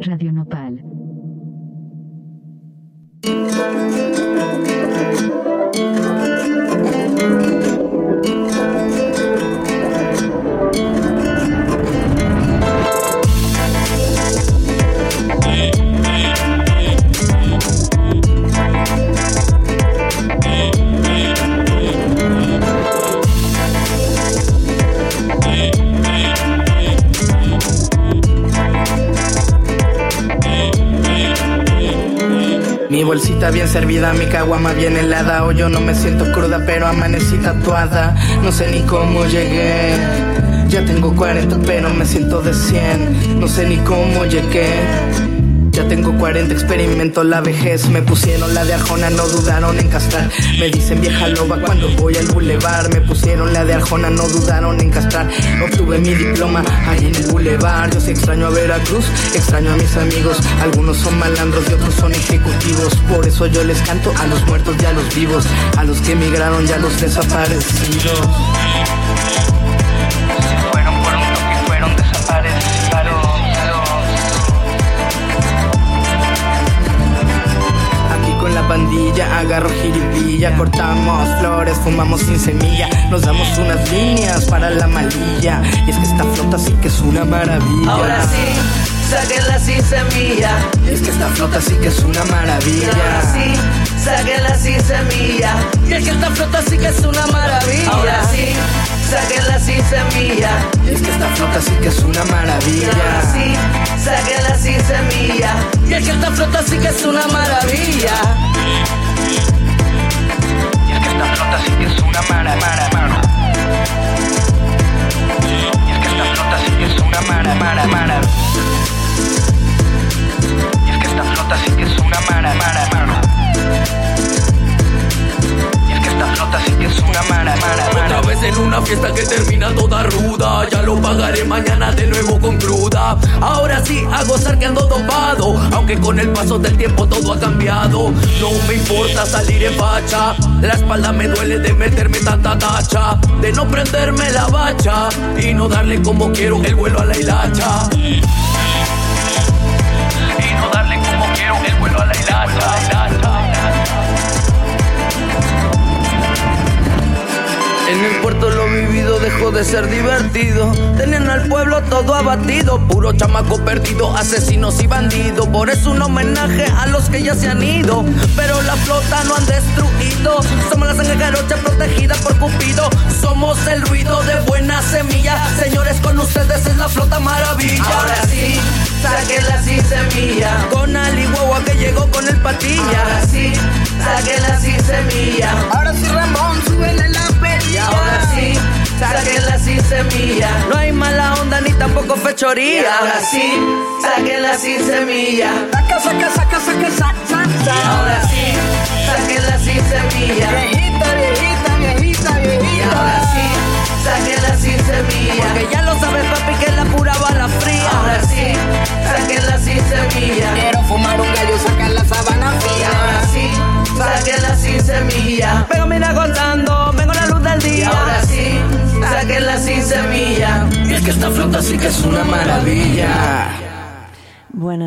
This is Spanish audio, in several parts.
Radio Nopal. Mi bolsita bien servida, mi caguama bien helada. Hoy yo no me siento cruda, pero amanecí tatuada. No sé ni cómo llegué. Ya tengo 40, pero me siento de 100. No sé ni cómo llegué. Ya tengo 40, experimento la vejez. Me pusieron la de Arjona, no dudaron en castrar. Me dicen vieja loba cuando voy al bulevar. Me pusieron la de Arjona, no dudaron en castrar. Obtuve mi diploma ahí en el bulevar. Yo sí extraño a Veracruz, extraño a mis amigos. Algunos son malandros y otros son ejecutivos. Por eso yo les canto a los muertos y a los vivos. A los que emigraron y a los desaparecidos. Pandilla agarro jiribilla, cortamos flores, fumamos sin semilla, nos damos unas líneas para la malilla. Y es que esta flota sí que es una maravilla. Ahora sí, sáquenla sin semilla. Y es que esta flota sí que es una Ahora maravilla. sí, sáquenla sin semilla. Y es que esta flota sí que es una maravilla. Ahora sí, sáquenla sin semilla. Y es que esta flota sí que es una Ahora maravilla. sí, sin semilla. Y es que esta flota sí que es una maravilla. Y es que esta flota sí que es una mara, mara, mara. Y es que esta flota sí que es una mara, mara, mara. Y es que esta flota sí que es una mara, mara, mara. Que es una mara, Otra vez en una fiesta que termina toda ruda. Ya lo pagaré mañana de nuevo con cruda. Ahora sí a gozar que ando dopado. Aunque con el paso del tiempo todo ha cambiado. No me importa salir en facha. La espalda me duele de meterme tanta tacha. De no prenderme la bacha. Y no darle como quiero el vuelo a la hilacha. Y no darle como quiero el vuelo a la hilacha. En el puerto lo vivido dejó de ser divertido. Tenían al pueblo todo abatido. Puro chamaco perdido, asesinos y bandidos. Por eso un homenaje a los que ya se han ido. Pero la flota no han destruido. Somos la sangre jarocha protegida por Cupido. Somos el ruido de buena semilla. Señores, con ustedes es la flota maravilla. Ahora sí, sáquenla sin semilla. Con Ali Guagua que llegó con el patilla. Ahora sí, sáquenla sin semilla. Ahora sí, Ramón, súbele la Y ahora sí, sáquenla sin semilla. No hay mala onda ni tampoco fechoría. Y ahora sí, sáquenla sin semilla. Saca, saca, saca, saca, saca, Y ahora sí, sáquenla sin semilla. Viejita, viejita, viejita, Y viejita. ahora sí, sáquenla sin semilla. Porque ya lo sabes, papi, que es la pura bala fría. Ahora sí,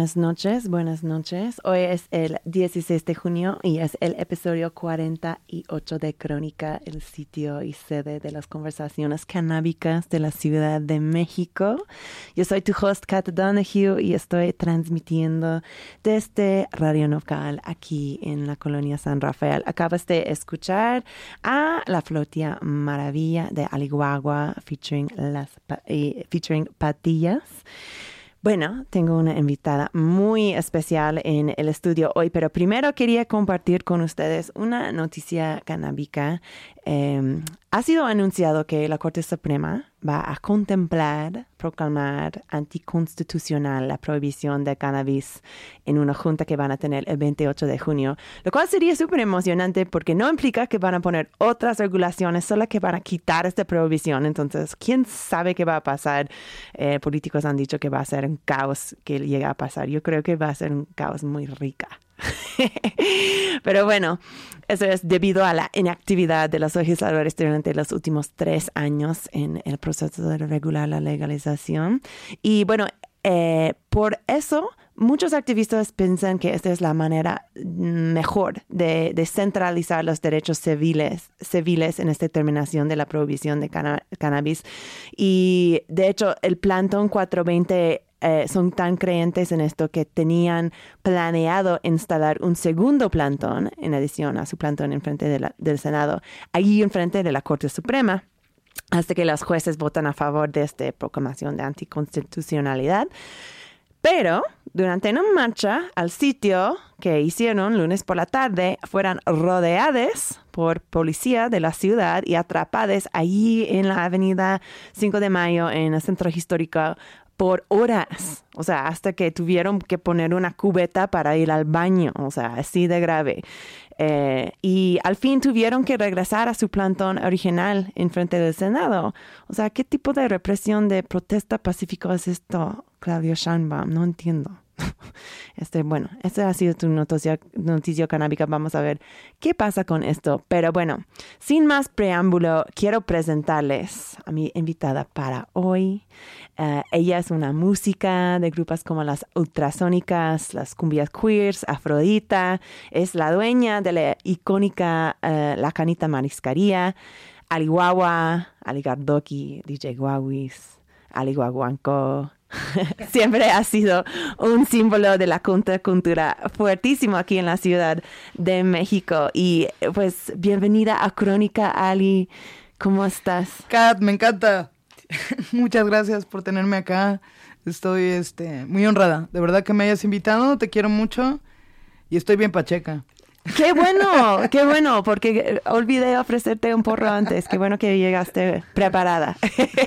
Buenas noches, buenas noches. Hoy es el 16 de junio y es el episodio 48 de Crónica, el sitio y sede de las conversaciones canábicas de la Ciudad de México. Yo soy tu host, Kat Donahue, y estoy transmitiendo desde Radio Nocal aquí en la colonia San Rafael. Acabas de escuchar a La Flotia Maravilla de Aliguagua featuring, las, eh, featuring Patillas. Bueno, tengo una invitada muy especial en el estudio hoy, pero primero quería compartir con ustedes una noticia canábica. Eh, ha sido anunciado que la Corte Suprema va a contemplar, proclamar anticonstitucional la prohibición de cannabis en una junta que van a tener el 28 de junio, lo cual sería súper emocionante porque no implica que van a poner otras regulaciones, solo que van a quitar esta prohibición. Entonces, ¿quién sabe qué va a pasar? Eh, políticos han dicho que va a ser un caos que llega a pasar. Yo creo que va a ser un caos muy rica. Pero bueno, eso es debido a la inactividad de los legisladores durante los últimos tres años en el proceso de regular la legalización. Y bueno, eh, por eso muchos activistas piensan que esta es la manera mejor de, centralizar los derechos civiles, civiles en esta terminación de la prohibición de cannabis. Y de hecho, el Plantón 420 eh, son tan creyentes en esto que tenían planeado instalar un segundo plantón en adición a su plantón en frente del Senado, allí en frente de la Corte Suprema hasta que los jueces votan a favor de esta proclamación de anticonstitucionalidad. Pero durante una marcha al sitio que hicieron lunes por la tarde, fueron rodeadas por policía de la ciudad y atrapadas allí en la avenida 5 de Mayo en el centro histórico por horas, o sea, hasta que tuvieron que poner una cubeta para ir al baño, o sea, así de grave. Eh, y al fin tuvieron que regresar a su plantón original en frente del Senado. O sea, ¿qué tipo de represión de protesta pacífica es esto, Claudio Schanbaum? No entiendo. Este, bueno, ha sido tu noticia, noticia canábica. Vamos a ver qué pasa con esto. Pero bueno, sin más preámbulo, quiero presentarles a mi invitada para hoy. Eh, ella es una música de grupos como las ultrasónicas, las cumbias queers, Afrodita. Es la dueña de la icónica uh, La Canita Mariscaría, Alihuahua, Aligardoki, DJ Guaguis, Aliguaguanco, siempre ha sido un símbolo de la contracultura fuertísimo aquí en la Ciudad de México. Y pues bienvenida a Crónica Ali. ¿Cómo estás? Kat, me encanta. Muchas gracias por tenerme acá. Estoy este, muy honrada. De verdad que me hayas invitado. Te quiero mucho. Y estoy bien pacheca. Qué bueno, qué bueno, porque olvidé ofrecerte un porro antes. Qué bueno que llegaste preparada.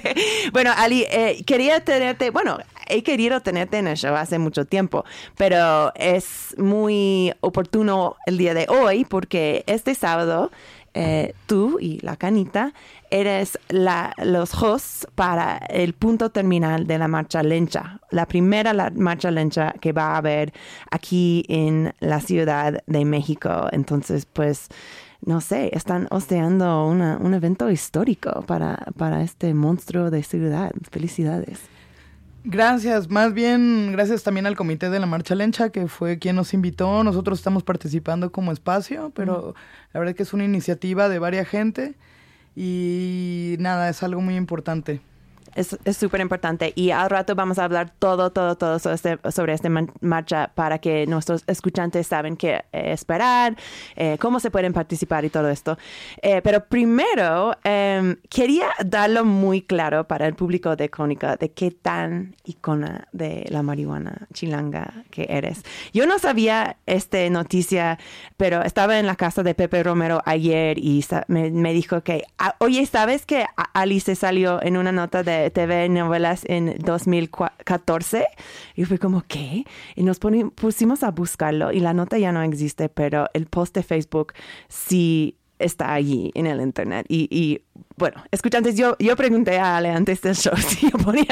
bueno, Ali, eh, quería tenerte, bueno, he querido tenerte en el show hace mucho tiempo, pero es muy oportuno el día de hoy porque este sábado eh, tú y la canita eres la, los hosts para el punto terminal de la marcha lencha, la primera la marcha lencha que va a haber aquí en la Ciudad de México. Entonces, pues, no sé, están hosteando un evento histórico para, para este monstruo de ciudad. Felicidades. Gracias, más bien gracias también al comité de la Marcha Lencha, que fue quien nos invitó. Nosotros estamos participando como espacio, pero la verdad es que es una iniciativa de varias gente y nada, es algo muy importante es súper importante. Y al rato vamos a hablar todo, todo, todo sobre, este, sobre esta marcha para que nuestros escuchantes saben qué eh, esperar, eh, cómo se pueden participar y todo esto. Eh, pero primero, em, quería darlo muy claro para el público de Crónica de qué tan icona de la marihuana chilanga que eres. Yo no sabía esta noticia, pero estaba en la casa de Pepe Romero ayer y me, me dijo que, ah, oye, ¿sabes que Alice salió en una nota de TV novelas en 2014. Y fue como, ¿qué? Y nos pusimos a buscarlo y la nota ya no existe, pero el post de Facebook sí está allí en el internet. Y, bueno, escuchantes, yo, yo pregunté a Ale antes del show si yo podía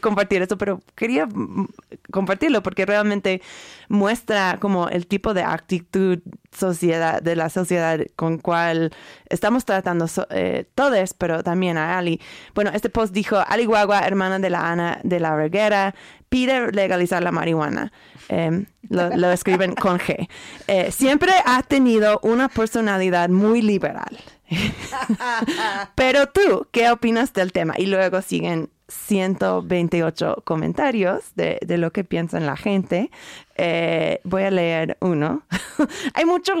compartir eso, pero quería mm, compartirlo porque realmente muestra como el tipo de actitud sociedad, de la sociedad con cual estamos tratando eh, todos, pero también a Ali. Bueno, este post dijo, Ali Guagua, hermana de la Ana de la Reguera, pide legalizar la marihuana. Em, lo, escriben con G. Eh, siempre ha tenido una personalidad muy liberal. Pero tú, ¿qué opinas del tema? Y luego siguen 128 comentarios de, lo que piensa la gente. Eh, voy a leer uno. Hay mucho,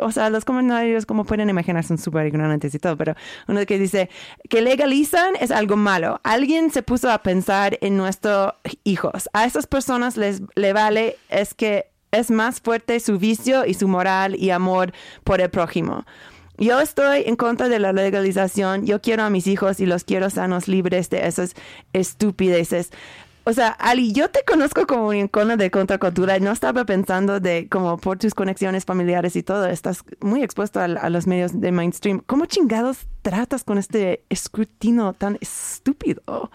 o sea, los comentarios, como pueden imaginar, son súper ignorantes y todo, pero uno que dice que legalizan es algo malo. Alguien se puso a pensar en nuestros hijos. A esas personas les le vale es que es más fuerte su vicio y su moral y amor por el prójimo. Yo estoy en contra de la legalización. Yo quiero a mis hijos y los quiero sanos, libres de esas estupideces. O sea, Ali, yo te conozco como un icono de contracultura no estaba pensando de como por tus conexiones familiares y todo, estás muy expuesto a, los medios de mainstream. ¿Cómo chingados tratas con este escrutinio tan estúpido?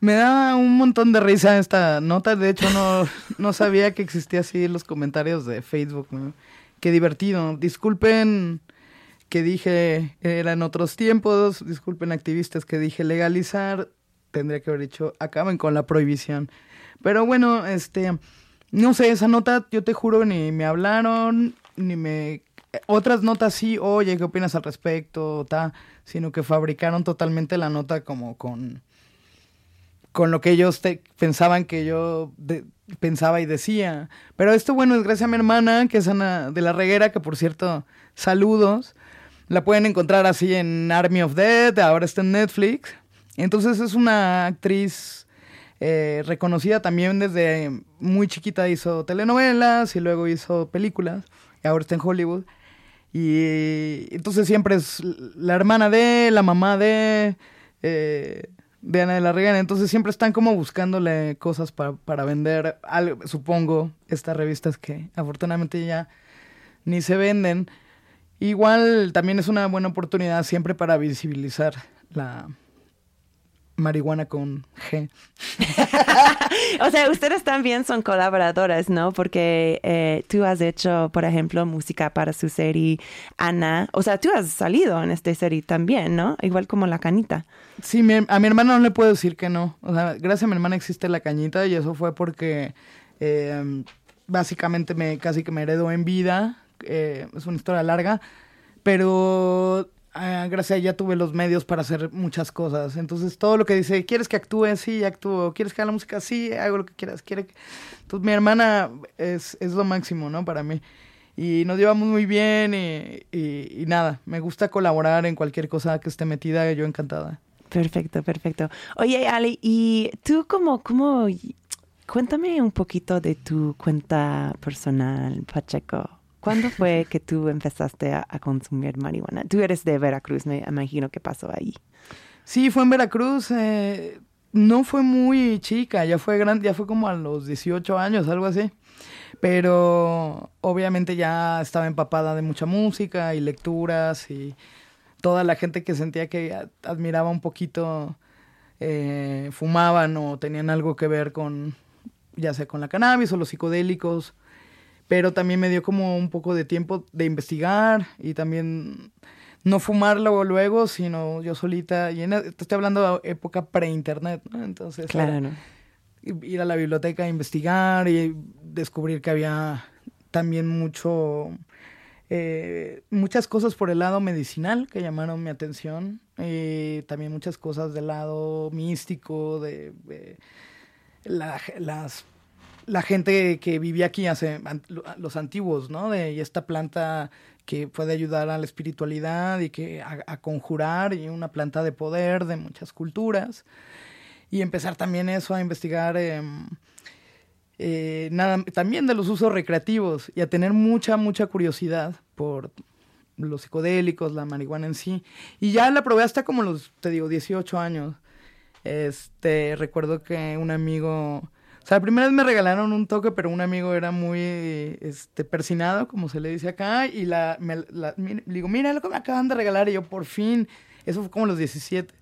Me da un montón de risa esta nota. De hecho, no, no sabía que existía así los comentarios de Facebook. Qué divertido. Disculpen que dije eran otros tiempos. Disculpen activistas que dije legalizar. Tendría que haber dicho acaben con la prohibición. Pero bueno, este, no sé, esa nota, yo te juro, ni me hablaron, ni me... Otras notas sí, oye, ¿qué opinas al respecto? Ta, sino que fabricaron totalmente la nota como con con lo que ellos pensaban que yo pensaba y decía. Pero esto, bueno, es gracias a mi hermana, que es Ana de la Reguera, que por cierto, saludos. La pueden encontrar así en Army of Dead, ahora está en Netflix. Entonces es una actriz eh, reconocida también desde muy chiquita, hizo telenovelas y luego hizo películas, y ahora está en Hollywood. Y entonces siempre es la hermana de, la mamá de... Eh, de Ana de la Regana. Entonces siempre están como buscándole cosas para, para vender, algo, supongo, estas revistas que afortunadamente ya ni se venden. Igual también es una buena oportunidad siempre para visibilizar la, marihuana con G. o sea, ustedes también son colaboradoras, ¿no? Porque eh, tú has hecho, por ejemplo, música para su serie Ana. O sea, tú has salido en esta serie también, ¿no? Igual como La Cañita. Sí, a mi hermana no le puedo decir que no. O sea, gracias a mi hermana existe La Cañita y eso fue porque eh, básicamente me casi que me heredó en vida. Eh, es una historia larga. Pero Ah, gracias a ella tuve los medios para hacer muchas cosas. Entonces, todo lo que dice, ¿quieres que actúe? Sí, actúo. ¿Quieres que haga la música? Sí, hago lo que quieras. ¿Quiere Entonces, mi hermana es, es lo máximo, ¿no? Para mí. Y nos llevamos muy bien y, y, nada, me gusta colaborar en cualquier cosa que esté metida, yo encantada. Perfecto, perfecto. Oye, Ali, ¿y tú cómo, cómo, cuéntame un poquito de tu cuenta personal, Pacheco? ¿Cuándo fue que tú empezaste a, consumir marihuana? Tú eres de Veracruz, me imagino que pasó ahí. Sí, fue en Veracruz. Eh, no fue muy chica, ya fue grande, ya fue como a los 18 años, algo así. Pero obviamente ya estaba empapada de mucha música y lecturas y toda la gente que sentía que admiraba un poquito eh, fumaban o tenían algo que ver con, ya sea con la cannabis o los psicodélicos pero también me dio como un poco de tiempo de investigar y también no fumarlo luego, sino yo solita, y te estoy hablando de época pre-internet, ¿no? Entonces, claro. ir a la biblioteca a investigar y descubrir que había también mucho, eh, muchas cosas por el lado medicinal que llamaron mi atención, y también muchas cosas del lado místico, de, las la gente que vivía aquí hace los antiguos, ¿no? De y esta planta que puede ayudar a la espiritualidad y que a, conjurar y una planta de poder de muchas culturas y empezar también eso a investigar em, eh, nada también de los usos recreativos y a tener mucha mucha curiosidad por los psicodélicos, la marihuana en sí y ya la probé hasta como los te digo 18 años. Este recuerdo que un amigo sea, la primera vez me regalaron un toque, pero un amigo era muy este, persinado, como se le dice acá, y la, me, le digo, mira lo que me acaban de regalar, y yo, por fin, eso fue como los 17.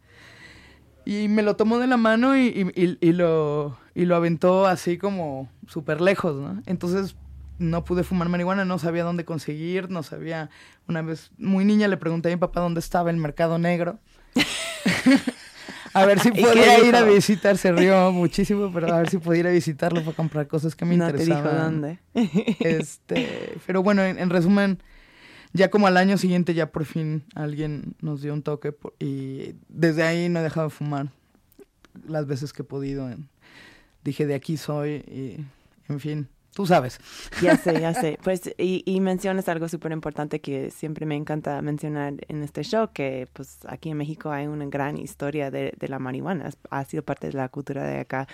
Y me lo tomó de la mano y, y, y lo, y lo aventó así como súper lejos, ¿no? Entonces no pude fumar marihuana, no sabía dónde conseguir, no sabía. Una vez, muy niña, le pregunté a mi papá dónde estaba el mercado negro. A ver si podía ir a visitar, se rió muchísimo, pero a ver si podía ir a visitarlo para comprar cosas que me no interesaban. Te dijo dónde. Este, pero bueno, en, resumen, ya como al año siguiente ya por fin alguien nos dio un toque y desde ahí no he dejado de fumar las veces que he podido. dije, de aquí soy y, en fin, Tú sabes. Ya sé, ya sé. Pues, y, y mencionas algo súper importante que siempre me encanta mencionar en este show, que pues aquí en México hay una gran historia de, de la marihuana. Ha sido parte de la cultura de acá,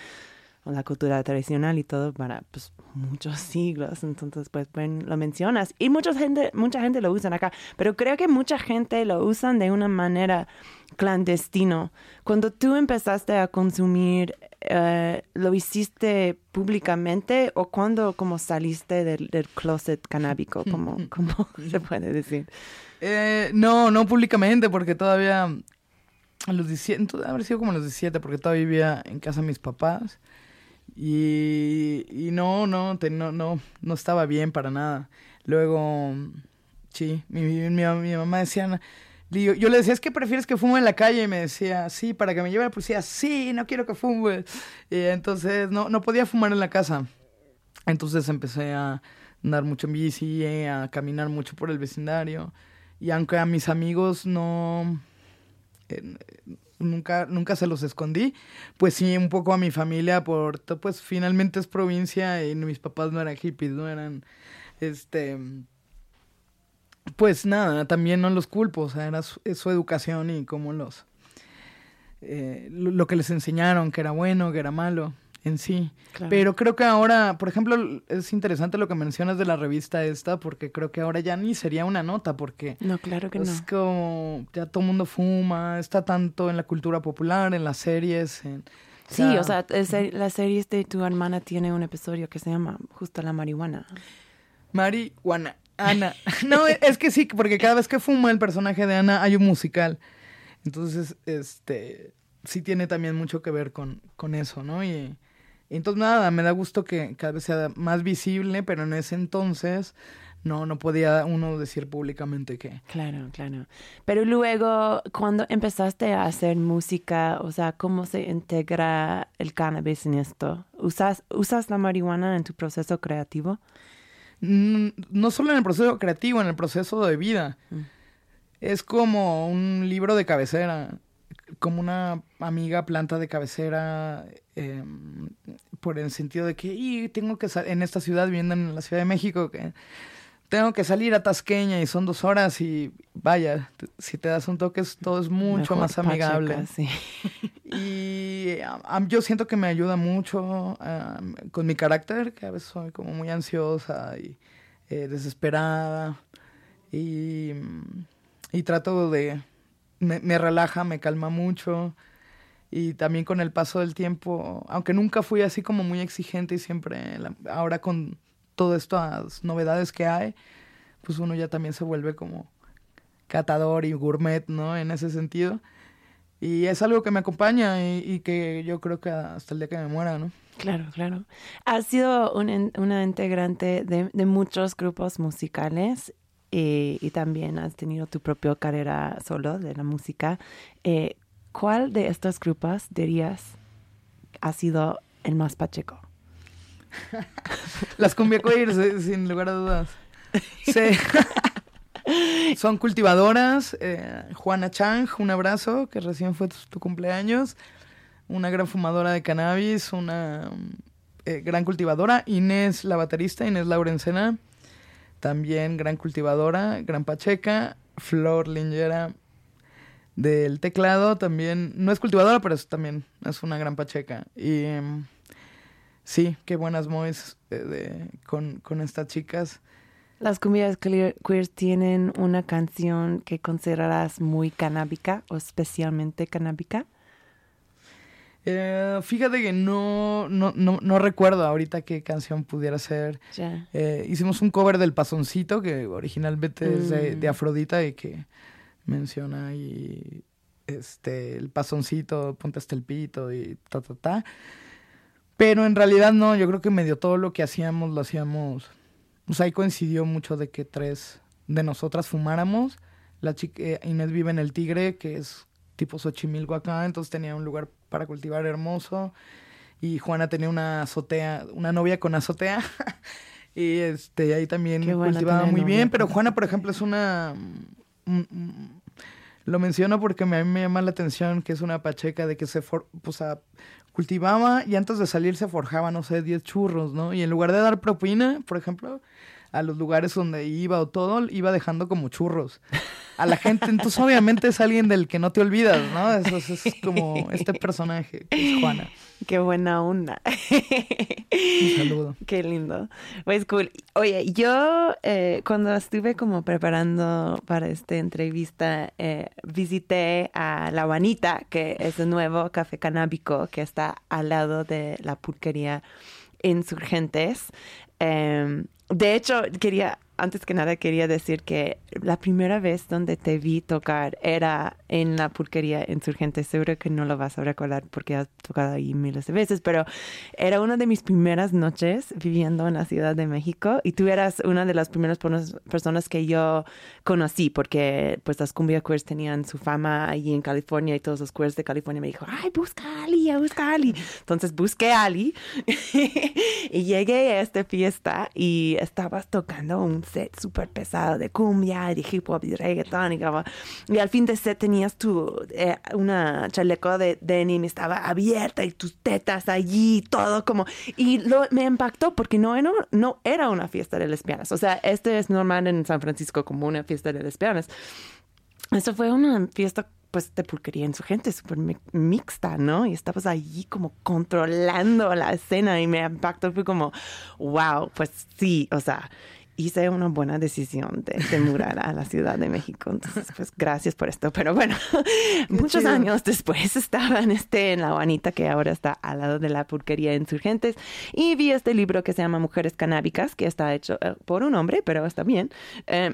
la cultura tradicional y todo para pues muchos siglos. Entonces, pues, bueno, lo mencionas. Y mucha gente, mucha gente lo usa acá, pero creo que mucha gente lo usan de una manera clandestino. Cuando tú empezaste a consumir eh, ¿lo hiciste públicamente o cuando como saliste del, closet canábico, como, como se puede decir? Eh, no, no públicamente, porque todavía a los 17, entonces haber sido como a los 17 porque todavía vivía en casa de mis papás. Y, no, no, no, no, no estaba bien para nada. Luego, sí, mi, mi, mi, mamá decía, yo, le decía, es que prefieres que fume en la calle. Y me decía, sí, para que me lleve la policía. Sí, no quiero que fume. Y entonces no, no podía fumar en la casa. Entonces empecé a andar mucho en bici, a caminar mucho por el vecindario. Y aunque a mis amigos no... nunca, nunca se los escondí, pues sí, un poco a mi familia, por, pues finalmente es provincia y mis papás no eran hippies, no eran, este, pues nada, también no los culpo, o sea, era su, educación y cómo los, eh, lo, que les enseñaron, que era bueno, que era malo en sí. Pero creo que ahora, por ejemplo, es interesante lo que mencionas de la revista esta, porque creo que ahora ya ni sería una nota, porque... No, claro que no. Es como, ya todo el mundo fuma, está tanto en la cultura popular, en las series, en... Sí, o sea, la serie de tu hermana tiene un episodio que se llama justo la marihuana. Marihuana. Ana. No, es que sí, porque cada vez que fuma el personaje de Ana hay un musical. Entonces, este, sí tiene también mucho que ver con, con eso, ¿no? Y, entonces nada, me da gusto que cada vez sea más visible, pero en ese entonces no, no podía uno decir públicamente que. Claro, claro. Pero luego, cuando empezaste a hacer música, o sea, ¿cómo se integra el cannabis en esto? ¿Usas, usas la marihuana en tu proceso creativo? no solo en el proceso creativo, en el proceso de vida. Mm. Es como un libro de cabecera, como una amiga planta de cabecera, em, por el sentido de que y tengo que en esta ciudad, viviendo en la Ciudad de México, que tengo que salir a Tasqueña y son dos horas y vaya, si te das un toque todo es mucho más amigable. Y yo siento que me ayuda mucho con mi carácter, que a veces soy como muy ansiosa y eh, desesperada y, y trato de, me, relaja, me calma mucho y también con el paso del tiempo, aunque nunca fui así como muy exigente y siempre, ahora con todas estas novedades que hay, pues uno ya también se vuelve como catador y gourmet, ¿no? En ese sentido. Y es algo que me acompaña y, que yo creo que hasta el día que me muera, ¿no? Claro, claro. Has sido una integrante de, muchos grupos musicales y, también has tenido tu propia carrera solo de la música. Eh, ¿Cuál de estos grupos dirías ha sido el más pacheco? Las cumbia sin lugar a dudas. Sí. Son cultivadoras. Eh, Juana Chang, un abrazo, que recién fue tu, cumpleaños. Una gran fumadora de cannabis, una eh, gran cultivadora. Inés, la baterista, Inés Laurencena, también gran cultivadora, gran pacheca. Flor Lingera del teclado, también, no es cultivadora, pero también es una gran pacheca. Y em, sí, qué buenas moes eh, con, con estas chicas. Las cumbias queer tienen una canción que considerarás muy canábica o especialmente canábica. Eh, fíjate que no, no, no, no, recuerdo ahorita qué canción pudiera ser. Eh, hicimos un cover del Pasoncito, que originalmente es de, de, mm. Afrodita y que menciona y este el Pasoncito, ponte hasta el pito y ta, ta, ta. Pero en realidad no, yo creo que medio todo lo que hacíamos lo hacíamos pues ahí coincidió mucho de que tres de nosotras fumáramos. La chica eh, Inés vive en el Tigre, que es tipo Xochimilco acá, entonces tenía un lugar para cultivar hermoso. Y Juana tenía una azotea, una novia con azotea. y este ahí también cultivaba muy bien. Pero Juana, por ejemplo, es una. Mm, mm, lo menciono porque a mí me llama la atención que es una pacheca de que se for, pues, cultivaba y antes de salir se forjaba, no sé, 10 churros, ¿no? Y en lugar de dar propina, por ejemplo, a los lugares donde iba o todo, iba dejando como churros a la gente. Entonces, obviamente es alguien del que no te olvidas, ¿no? Eso, es como este personaje, que es Juana. Qué buena onda. Un saludo. Qué lindo. Pues cool. Oye, yo eh, cuando estuve como preparando para esta entrevista, eh, visité a La Vanita, que es el nuevo café canábico que está al lado de la pulquería Insurgentes. Em, de hecho, quería antes que nada quería decir que la primera vez donde te vi tocar era en la pulquería insurgente. Seguro que no lo vas a recordar porque has tocado ahí miles de veces, pero era una de mis primeras noches viviendo en la Ciudad de México y tú eras una de las primeras personas que yo conocí porque pues las cumbia queers tenían su fama allí en California y todos los queers de California me dijo, ay, busca a Ali, busca a Ali. Entonces busqué a Ali y llegué a esta fiesta y estabas tocando un set súper pesado de cumbia, de hip hop y reggaeton y, y al fin de set tenías tu eh, una chaleco de denim estaba abierta y tus tetas allí, todo como y lo, me impactó porque no era, no era una fiesta de lesbianas, o sea, este es normal en San Francisco como una fiesta de lesbianas. Eso fue una fiesta pues de pulquería en su gente, súper mixta, ¿no? Y estabas allí como controlando la escena y me impactó, fue como, wow, pues sí, o sea, hice una buena decisión de, de a la Ciudad de México. Entonces, pues gracias por esto. Pero bueno, muchos años después estaba en, este, en La Juanita, que ahora está al lado de la pulquería Insurgentes, y vi este libro que se llama Mujeres Canábicas, que está hecho eh, por un hombre, pero está bien. Em,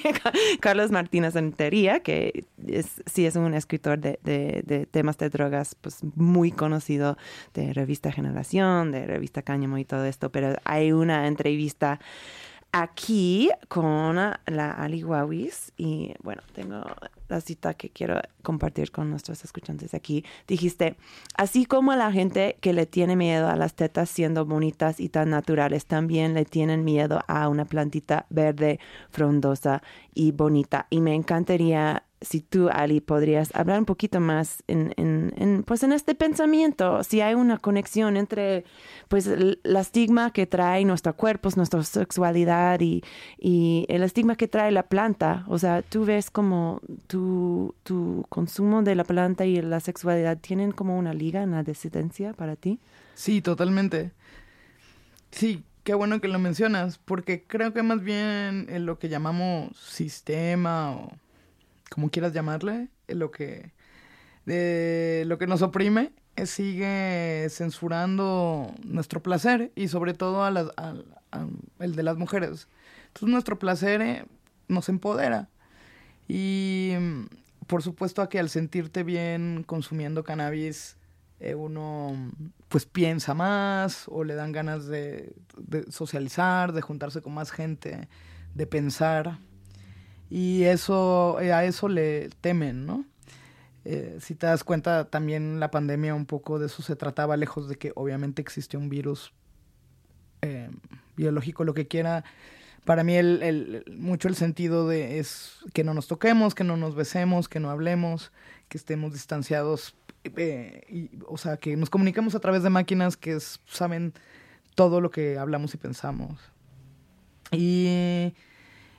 Carlos Martínez Antería, que es, sí es un escritor de, de, de, temas de drogas, pues muy conocido de revista Generación, de revista Cáñamo y todo esto, pero hay una entrevista aquí con la Ali Wawis y bueno, tengo la cita que quiero compartir con nuestros escuchantes aquí. Dijiste, así como la gente que le tiene miedo a las tetas siendo bonitas y tan naturales, también le tienen miedo a una plantita verde, frondosa y bonita. Y me encantaría si tú, Ali, podrías hablar un poquito más en, en, pues en este pensamiento, si hay una conexión entre pues el, estigma que trae nuestro cuerpo, nuestra sexualidad y, y, el estigma que trae la planta. O sea, tú ves como tu, tu consumo de la planta y la sexualidad tienen como una liga en la disidencia para ti. Sí, totalmente. Sí, qué bueno que lo mencionas, porque creo que más bien en lo que llamamos sistema o como quieras llamarle, lo que, lo que nos oprime eh, sigue censurando nuestro placer y sobre todo a el de las mujeres. Entonces nuestro placer eh, nos empodera. Y mm, por supuesto a que al sentirte bien consumiendo cannabis, eh, uno pues piensa más o le dan ganas de, de socializar, de juntarse con más gente, de pensar y eso, eh, a eso le temen, ¿no? Eh, si te das cuenta, también la pandemia un poco de eso se trataba, lejos de que obviamente existe un virus eh, biológico, lo que quiera. Para mí mucho el sentido de es que no nos toquemos, que no nos besemos, que no hablemos, que estemos distanciados, o sea, que nos comuniquemos a través de máquinas que saben todo lo que hablamos y pensamos. Y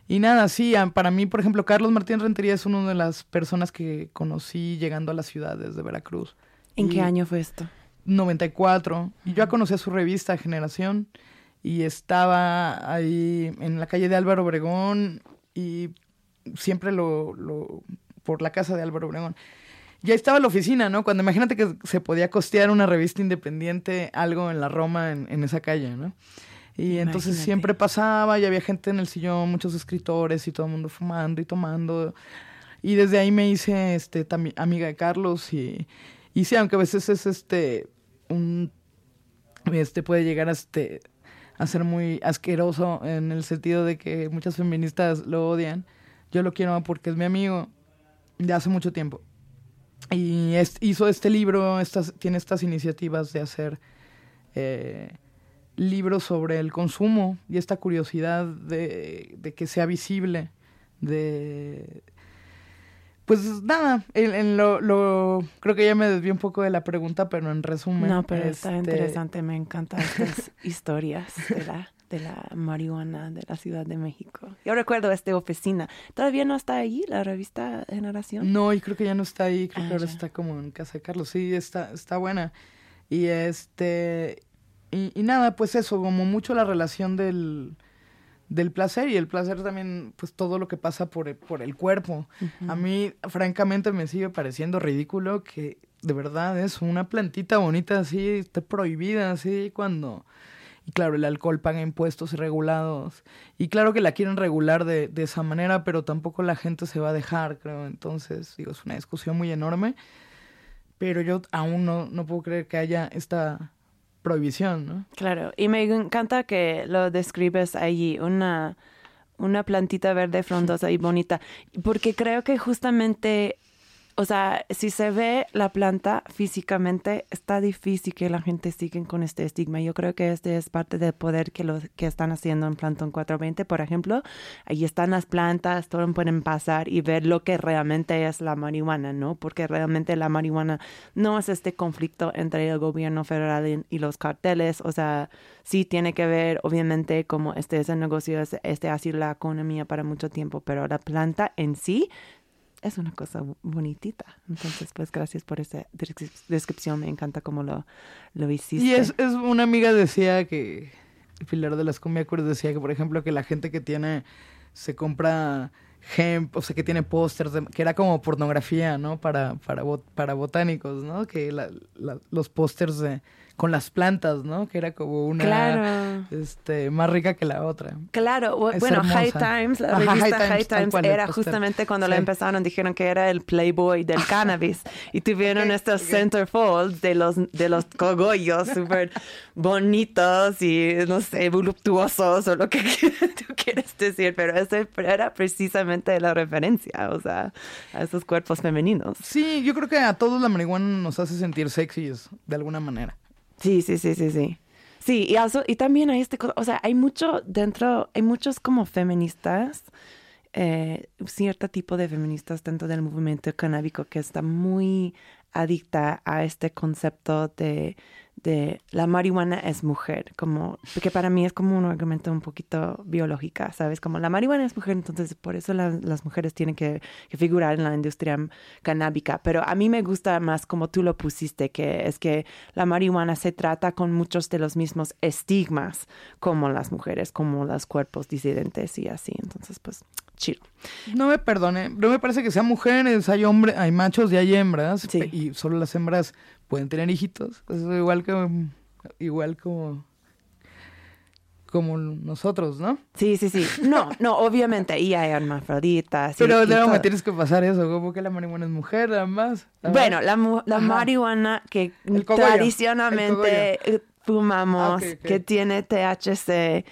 y nada, sí, para mí, por ejemplo, Carlos Martín Rentería es una de las personas que conocí llegando a las ciudades de Veracruz. ¿En qué año fue esto? 94. Y yo ya conocí a su revista Generación y estaba ahí en la calle de Álvaro Obregón y siempre lo, lo por la casa de Álvaro Obregón. Ya estaba la oficina, ¿no? Cuando imagínate que se podía costear una revista independiente, algo en la Roma, en, en esa calle, ¿no? Y entonces siempre pasaba y había gente en el sillón, muchos escritores y todo el mundo fumando y tomando. Y desde ahí me hice este amiga de Carlos y, y sí, aunque a veces es este un este puede llegar a este a ser muy asqueroso en el sentido de que muchas feministas lo odian. Yo lo quiero porque es mi amigo de hace mucho tiempo. Y hizo este libro, estas, tiene estas iniciativas de hacer eh, libros sobre el consumo y esta curiosidad de, que sea visible, de... Pues nada, en, lo, lo, creo que ya me desvié un poco de la pregunta, pero en resumen. No, pero está este, interesante, me encantan estas historias de la, de la marihuana de la Ciudad de México. Yo recuerdo esta oficina. ¿Todavía no está ahí la revista Generación? No, y creo que ya no está ahí, creo que ah, ahora está como en casa de Carlos. Sí, está, está buena. Y este, y, nada, pues eso, como mucho la relación del, del placer y el placer también, pues todo lo que pasa por el, por el cuerpo. A mí, francamente, me sigue pareciendo ridículo que de verdad es una plantita bonita así, esté prohibida así cuando... Y claro, el alcohol paga impuestos regulados. Y claro que la quieren regular de, de esa manera, pero tampoco la gente se va a dejar, creo. Entonces, digo, es una discusión muy enorme. Pero yo aún no, no puedo creer que haya esta prohibición, ¿no? Claro, y me encanta que lo describes allí, una, una plantita verde frondosa y bonita, porque creo que justamente o sea, si se ve la planta físicamente, está difícil que la gente siga con este estigma. Yo creo que este es parte del poder que, lo, que están haciendo en Plantón 420, por ejemplo. Ahí están las plantas, todos pueden pasar y ver lo que realmente es la marihuana, ¿no? Porque realmente la marihuana no es este conflicto entre el gobierno federal y los carteles. O sea, sí tiene que ver, obviamente, como este es el negocio, este ha sido la economía para mucho tiempo, pero la planta en sí es una cosa bonitita. Entonces, pues gracias por esa descripción. Me encanta cómo lo, lo hiciste. Y es, es una amiga decía que, Pilar de las Comiacures decía que, por ejemplo, que la gente que tiene, se compra hemp, o sea, que tiene pósters, que era como pornografía, ¿no? Para, para, para botánicos, ¿no? Que los pósters de con las plantas, ¿no? Que era como una este, más rica que la otra. Claro, bueno, High Times, la revista High Times, era justamente cuando la empezaron, dijeron que era el Playboy del cannabis y tuvieron estos centerfolds de los, de los cogollos súper bonitos y, no sé, voluptuosos o lo que tú quieres decir, pero ese era precisamente la referencia, o sea, a esos cuerpos femeninos. Sí, yo creo que a todos la marihuana nos hace sentir sexys de alguna manera. Sí, sí, sí, sí, sí. Sí, y, y también hay este, o sea, hay mucho dentro, hay muchos como feministas, eh, cierto tipo de feministas dentro del movimiento canábico que está muy adicta a este concepto de de la marihuana es mujer, como, porque para mí es como un argumento un poquito biológica, ¿sabes? Como la marihuana es mujer, entonces por eso las mujeres tienen que, figurar en la industria canábica, pero a mí me gusta más como tú lo pusiste, que es que la marihuana se trata con muchos de los mismos estigmas como las mujeres, como los cuerpos disidentes y así, entonces pues chido. No me perdone, no me parece que sean mujeres, hay hombres, hay machos y hay hembras, y solo las hembras pueden tener hijitos. Es igual que igual como como nosotros, ¿no? Sí, sí, sí. No, no, obviamente, y hay hermafroditas. Pero no me tienes que pasar eso, como que la marihuana es mujer, además. Bueno, la, la marihuana que tradicionalmente fumamos, ah, que tiene THC,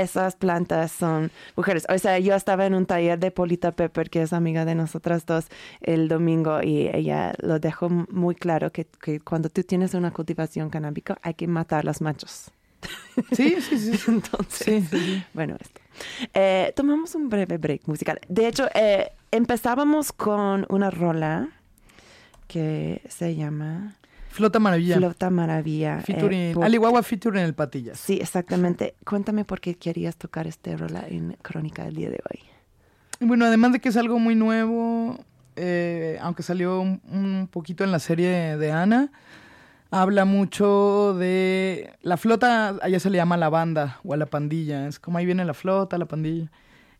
esas plantas son mujeres. O sea, yo estaba en un taller de Polita Pepper, que es amiga de nosotras dos, el domingo y ella lo dejó muy claro que, cuando tú tienes una cultivación canábica hay que matar los machos. Sí, sí, sí. Entonces, bueno, esto. Eh, tomamos un breve break musical. De hecho, eh, empezábamos con una rola que se llama Flota Maravilla. Flota Maravilla. Featuring, eh, featuring en el Patillas. Sí, exactamente. Cuéntame por qué querías tocar este rola en Crónica del día de hoy. Bueno, además de que es algo muy nuevo, eh, aunque salió un, poquito en la serie de Ana, habla mucho de la flota, allá se le llama la banda o a la pandilla, es como ahí viene la flota, la pandilla.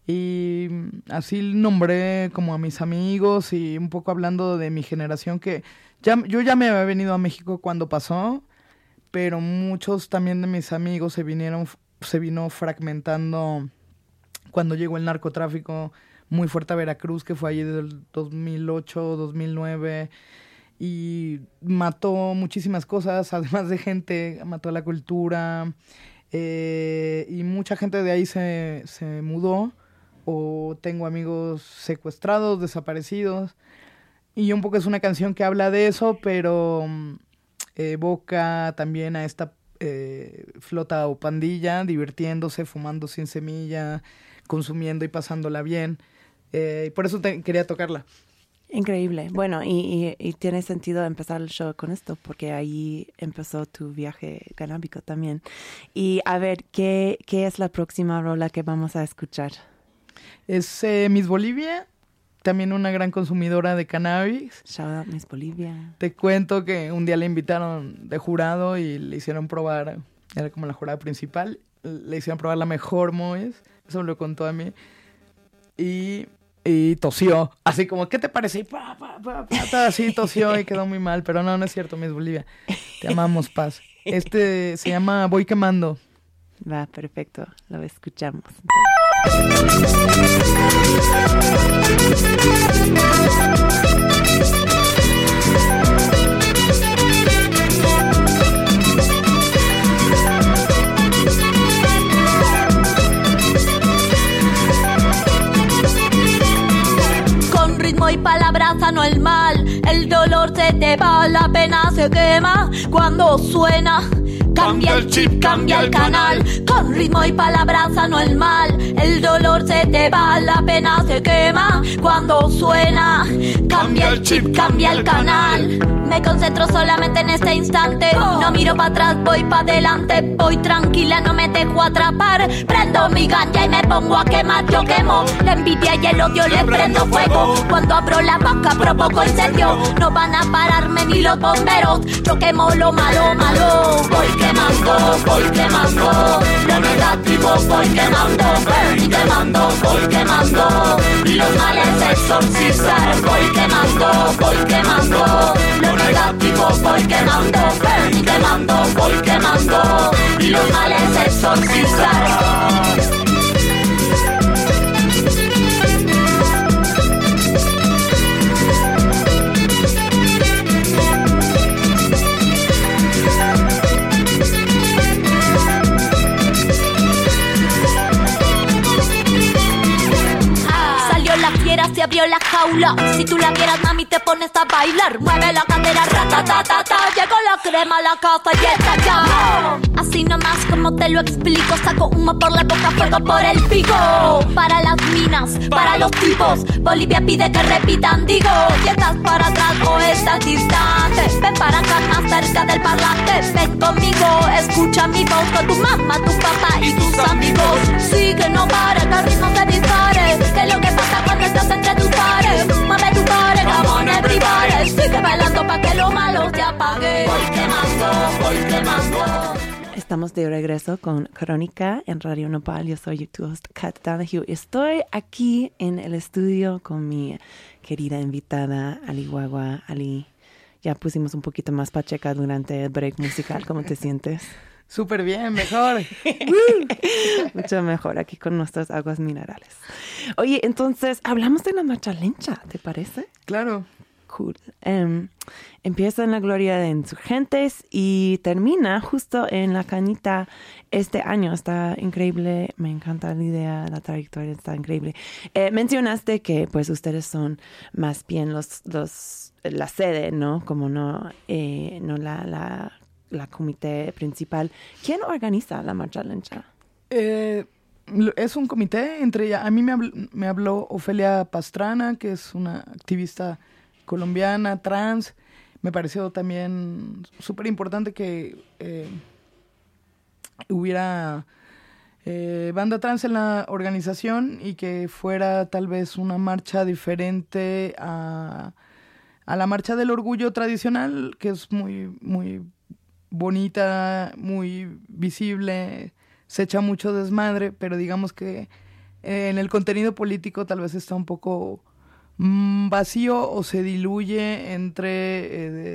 Y así nombré como a mis amigos y un poco hablando de mi generación que yo ya me había venido a México cuando pasó, pero muchos también de mis amigos se vinieron, se vino fragmentando cuando llegó el narcotráfico muy fuerte a Veracruz, que fue allí del 2008, 2009, y mató muchísimas cosas, además de gente, mató la cultura, eh, y mucha gente de ahí se, se mudó, o tengo amigos secuestrados, desaparecidos. Y un poco es una canción que habla de eso, pero mm, evoca también a esta eh, flota o pandilla divirtiéndose, fumando sin semilla, consumiendo y pasándola bien. Eh, y por eso quería tocarla. Increíble. Bueno, y, y, tiene sentido empezar el show con esto, porque ahí empezó tu viaje canábico también. Y a ver, ¿qué, qué es la próxima rola que vamos a escuchar? Es eh, Miss Bolivia también una gran consumidora de cannabis. Shout out Miss Bolivia. Te cuento que un día le invitaron de jurado y le hicieron probar, era como la jurada principal, le hicieron probar la mejor Moes, eso me lo contó a mí. Y, y tosió, así como, ¿qué te parece? Y pa, pa, pa, pa, así tosió y quedó muy mal, pero no, no es cierto, Miss Bolivia. Te amamos, Paz. Este se llama Voy Quemando. Va, perfecto. Lo escuchamos. Con ritmo y palabras sano el mal. El dolor se te va, la pena se quema cuando suena. Cambia el chip, cambia el canal. Con ritmo y palabras sano el mal. El dolor se te va, la pena se quema cuando suena. Cambia el chip, cambia el canal. Me concentro solamente en este instante. No miro para atrás, voy para adelante. Voy tranquila, no me dejo atrapar. Prendo mi ganja y me pongo a quemar. Yo quemo la envidia y el odio, le prendo fuego. Cuando abro la boca, provoco incendio. No van a pararme ni los bomberos. Yo quemo lo malo, malo. Voy quemando, voy quemando. Lo negativo voy quemando. Quemando, voy quemando. Los males exorcizar. Voy quemando, voy quemando. Lo negativo voy quemando. Quemando, voy quemando. Los males exorcizar. Abrió la jaula. Si tú la vieras, mami, te pones a bailar. Mueve la cadera, ratatatata. Llegó la crema a la casa y está ya. Así nomás como te lo explico. Saco humo por la boca, fuego por el pico. Para las minas, para los tipos. Bolivia pide que repitan, digo. Si estás para atrás o estás distante. Ven para acá más cerca del parlante. Ven conmigo, escucha mi voz con tu mamá, tu papá y tus amigos. Sí no pare, que ritmo se dispare. Que lo que pasa cuando estás entre tus pares. Mueve tu pares, come on everybody. Sigue bailando pa' que lo malo se apague. Voy quemando, voy quemando. Estamos de regreso con Crónica en Radio Nopal. Yo soy tu host, Kat Donahue. Estoy aquí en el estudio con mi querida invitada, Ali Guagua. Ali, ya pusimos un poquito más pacheca durante el break musical. ¿Cómo te sientes? Súper bien, mejor. Mucho mejor aquí con nuestras aguas minerales. Oye, entonces, hablamos de la marcha lencha, ¿te parece? claro. Cool. Em, empieza en la gloria de insurgentes y termina justo en la cañita este año. Está increíble, me encanta la idea, la trayectoria está increíble. Eh, mencionaste que pues ustedes son más bien los, los la sede, ¿no? Como no, eh, no la, la, la comité principal. ¿Quién organiza la marcha lencha? Eh, es un comité entre ya. A mí me habló, me habló Ofelia Pastrana, que es una activista colombiana, trans. Me pareció también súper importante que eh, hubiera eh, banda trans en la organización y que fuera tal vez una marcha diferente a, a la marcha del orgullo tradicional, que es muy, muy bonita, muy visible, se echa mucho desmadre, pero digamos que eh, en el contenido político tal vez está un poco mm, vacío o se diluye entre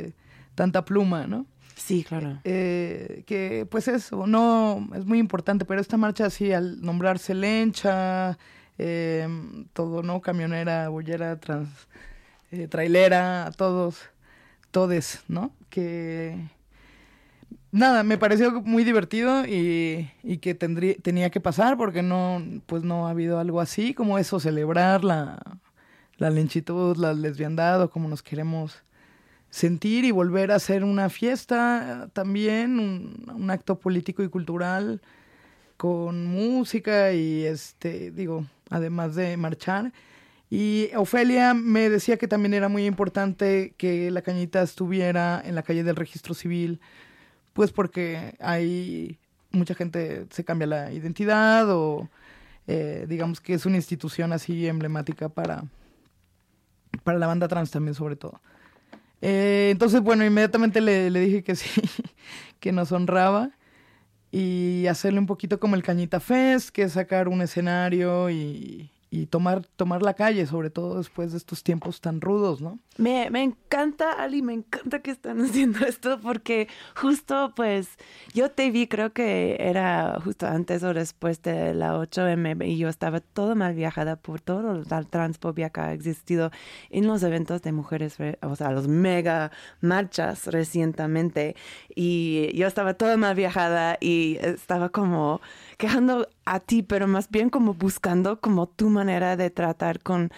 eh, tanta pluma, ¿no? Sí, claro. Eh, que pues eso, no, es muy importante, pero esta marcha así, al nombrarse lencha, eh, todo, ¿no? Camionera, bollera, trans, trailera, todos, todes, ¿no? Que nada, me pareció muy divertido y, y que tendría, tenía que pasar porque no, pues no ha habido algo así como eso, celebrar la, la lenchitud, la lesbiandad o como nos queremos sentir y volver a hacer una fiesta eh, también, un, un acto político y cultural con música y este, digo, además de marchar. Y Ofelia me decía que también era muy importante que la cañita estuviera en la calle del registro civil, pues porque ahí mucha gente se cambia la identidad o eh, digamos que es una institución así emblemática para, para la banda trans también sobre todo. Eh, entonces, bueno, inmediatamente le, le dije que sí, que nos honraba y hacerle un poquito como el Cañita Fest, que es sacar un escenario y, y tomar, tomar la calle, sobre todo después de estos tiempos tan rudos, ¿no? Me, me, encanta, Ali, me encanta que están haciendo esto porque justo pues yo te vi, creo que era justo antes o después de la 8M y yo estaba todo mal viajada por todo la transfobia que ha existido en los eventos de mujeres, o sea, los mega marchas recientemente y yo estaba todo mal viajada y estaba como quejando a ti, pero más bien como buscando como tu manera de tratar con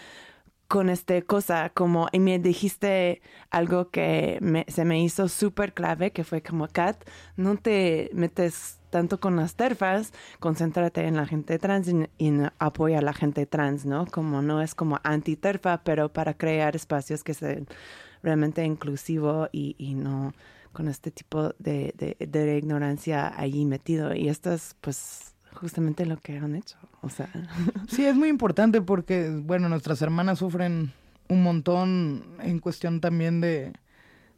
con esta cosa, como, y me dijiste algo que se me hizo súper clave, que fue como, Kat, no te metes tanto con las terfas, concéntrate en la gente trans y, apoya a la gente trans, ¿no? Como no es como anti-terfa, pero para crear espacios que sean realmente inclusivos y, y no con este tipo de, de, ignorancia ahí metido. Y esto es, pues, justamente lo que han hecho. O sea. Sí, es muy importante porque, bueno, nuestras hermanas sufren un montón en cuestión también de,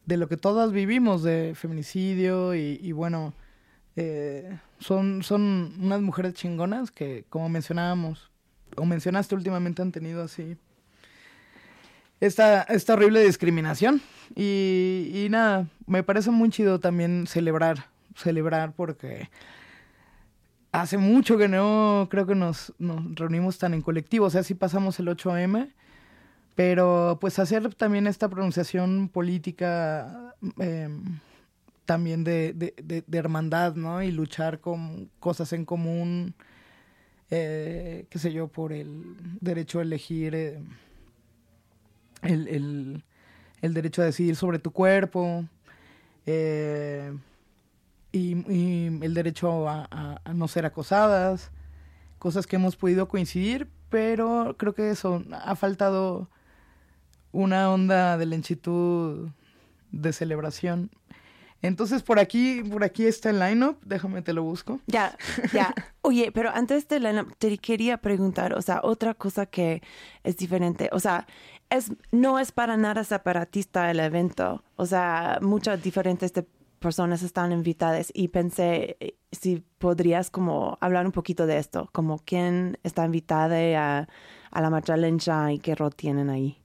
de lo que todas vivimos, de feminicidio y, bueno, eh, son, son unas mujeres chingonas que, como mencionábamos, o mencionaste últimamente, han tenido así esta, esta horrible discriminación. Y, y nada, me parece muy chido también celebrar, celebrar porque hace mucho que no creo que nos, nos reunimos tan en colectivo, o sea, sí pasamos el 8M, pero pues hacer también esta pronunciación política em, también de, de, de, hermandad, ¿no? Y luchar con cosas en común, eh, qué sé yo, por el derecho a elegir, eh, el, el, el, derecho a decidir sobre tu cuerpo. Eh, y, el derecho a, no ser acosadas, cosas que hemos podido coincidir, pero creo que eso ha faltado una onda de lenchitud de celebración. Entonces por aquí, por aquí está el lineup, déjame te lo busco. Ya, ya. Oye, pero antes del lineup te quería preguntar, o sea, otra cosa que es diferente, o sea, es no es para nada separatista el evento, o sea, muchas diferentes de personas están invitadas y pensé eh, si podrías como hablar un poquito de esto, como quién está invitada a, a la marcha lencha y qué rol tienen ahí.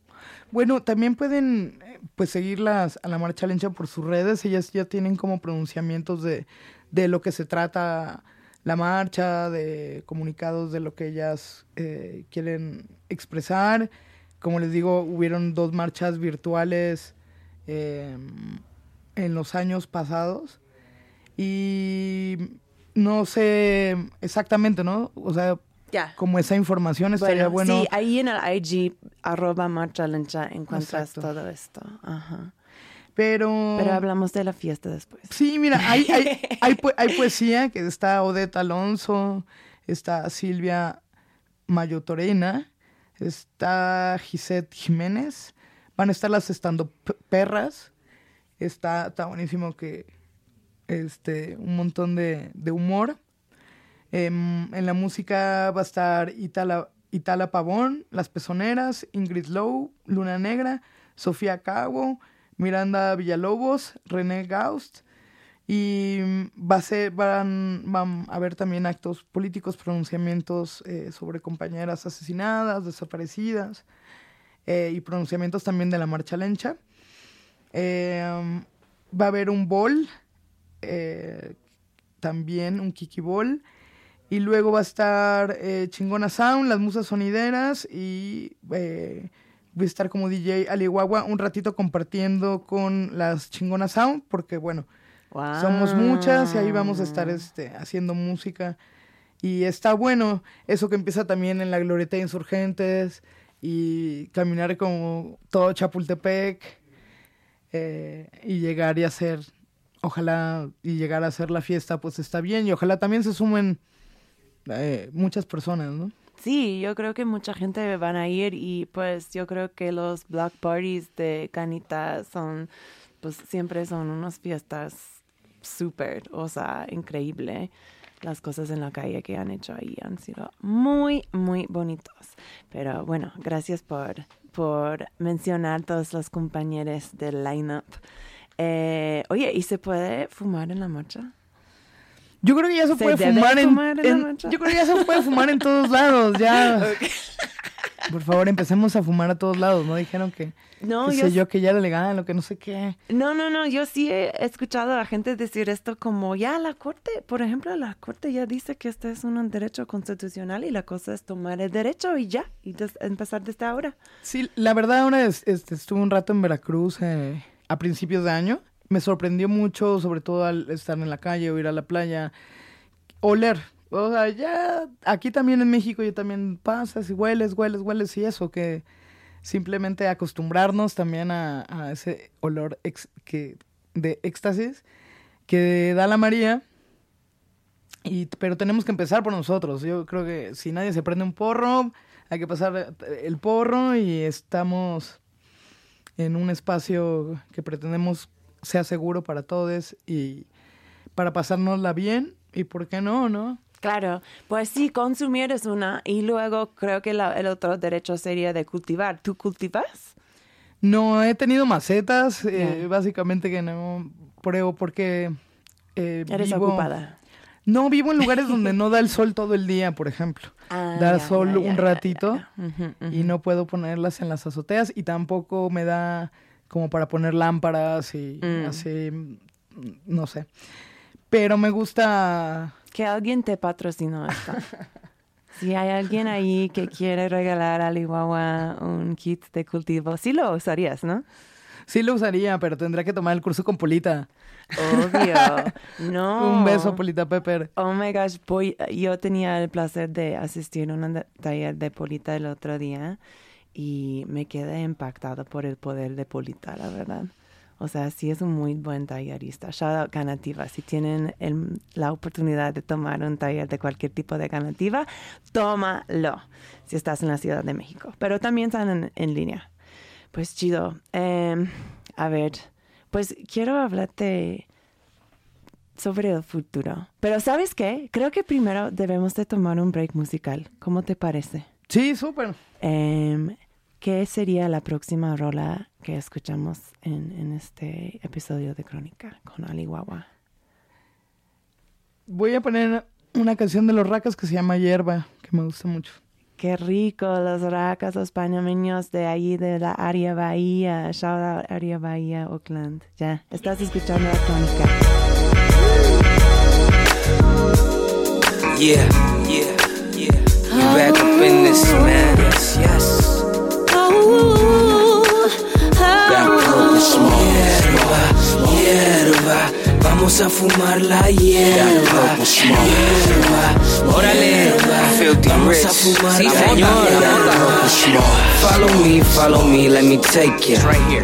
Bueno, también pueden eh, pues seguirlas a la marcha lencha por sus redes, ellas ya tienen como pronunciamientos de, de lo que se trata la marcha, de comunicados de lo que ellas eh, quieren expresar. Como les digo, hubieron dos marchas virtuales eh, en los años pasados y no sé exactamente, ¿no? O sea, como esa información estaría bueno, Sí, ahí en el IG, arroba marcha lencha, encuentras todo esto. Ajá. Pero... Pero hablamos de la fiesta después. Sí, mira, hay, hay, hay, hay poesía, que está Odeta Alonso, está Silvia Mayotorena, está Gisette Jiménez, van a estar las estando perras, Está, está buenísimo que este, un montón de, de humor. Em, en la música va a estar Itala, Itala Pavón, Las Pezoneras, Ingrid Lowe, Luna Negra, Sofía Cabo, Miranda Villalobos, René Gaust. Y va a ser, van, van a haber también actos políticos, pronunciamientos eh, sobre compañeras asesinadas, desaparecidas, eh, y pronunciamientos también de la marcha lencha. Em, va a haber un bol, eh, también un kiki ball. Y luego va a estar eh, Chingona Sound, las musas sonideras y eh, voy a estar como DJ Alihuahua un ratito compartiendo con las Chingona Sound porque bueno, somos muchas y ahí vamos a estar este, haciendo música. Y está bueno eso que empieza también en la Glorieta de Insurgentes y caminar como todo Chapultepec eh, y llegar y hacer, ojalá y llegar a hacer la fiesta, pues está bien y ojalá también se sumen eh, muchas personas, ¿no? Sí, yo creo que mucha gente van a ir y pues yo creo que los black parties de Canita son, pues siempre son unas fiestas súper, o sea, increíble. Las cosas en la calle que han hecho ahí han sido muy, muy bonitos. Pero bueno, gracias por por mencionar todos los compañeros del lineup. Eh, oye, ¿y se puede fumar en la marcha? Yo creo que ya se, puede fumar, en, Yo creo que ya se puede fumar en todos lados, ya. Por favor, empecemos a fumar a todos lados, ¿no? Dijeron que, No, qué yo sé yo, que ya era legal, lo que no sé qué. No, no, no, yo sí he escuchado a gente decir esto como ya la corte, por ejemplo, la corte ya dice que este es un derecho constitucional y la cosa es tomar el derecho y ya, y des- empezar desde ahora. Sí, la verdad ahora es- este, estuve un rato en Veracruz eh, a principios de año. Me sorprendió mucho, sobre todo al estar en la calle o ir a la playa, oler. O sea, ya aquí también en México ya también pasas y hueles, hueles, hueles y eso, que simplemente acostumbrarnos también a, a ese olor ex- que, de éxtasis que da la María. Y, pero tenemos que empezar por nosotros. Yo creo que si nadie se prende un porro, hay que pasar eh, el porro y estamos en un espacio que pretendemos sea seguro para todos y para pasárnosla bien. ¿Y por qué no, no? Claro, pues sí, consumir es una y luego creo que la- el otro derecho sería de cultivar. ¿Tú cultivas? No, he tenido macetas, eh, básicamente que no pruebo porque... eh, Eres vivo- ocupada. No, vivo en lugares donde no da el sol todo el día, por ejemplo. Ah, da ya, sol ya, un ya, ratito y no puedo ponerlas en las azoteas y tampoco me da como para poner lámparas y Mm. así, no sé. Pero me gusta... Que alguien te patrocinó esto. si hay alguien ahí que quiere regalar a Lihuahua un kit de cultivo, sí lo usarías, ¿no? Sí lo usaría, pero tendría que tomar el curso con Polita. Obvio. No. Un beso, Polita Pepper. Oh my gosh, voy- yo tenía el placer de asistir a un taller de Polita el otro día y me quedé impactado por el poder de Polita, la verdad. O sea, sí es un muy buen tallerista. Shout out Ganativa. Si tienen el- la oportunidad de tomar un taller de cualquier tipo de Ganativa, tómalo si estás en la Ciudad de México. Pero también están en, en línea. Pues chido. Em, a ver, pues quiero hablarte sobre el futuro. Pero ¿sabes qué? Creo que primero debemos de tomar un break musical. ¿Cómo te parece? Sí, súper. Em, ¿Qué sería la próxima rola que escuchamos en, en este episodio de Crónica con Ali? Voy a poner una canción de los racas que se llama Hierba, que me gusta mucho. Qué rico, los racas, los panameños de ahí de la área Bahía. Shout out área Bahía, Oakland. Ya, estás escuchando la Crónica. Yeah, yeah, yeah. We back up in this, man. Yes, yes. Purple smoke. Hierba, hierba. Vamos a fumar la hierba. Smoke. Hierba, órale. Vamos a fumar sí, la hierba. Follow me, follow me, let me take you.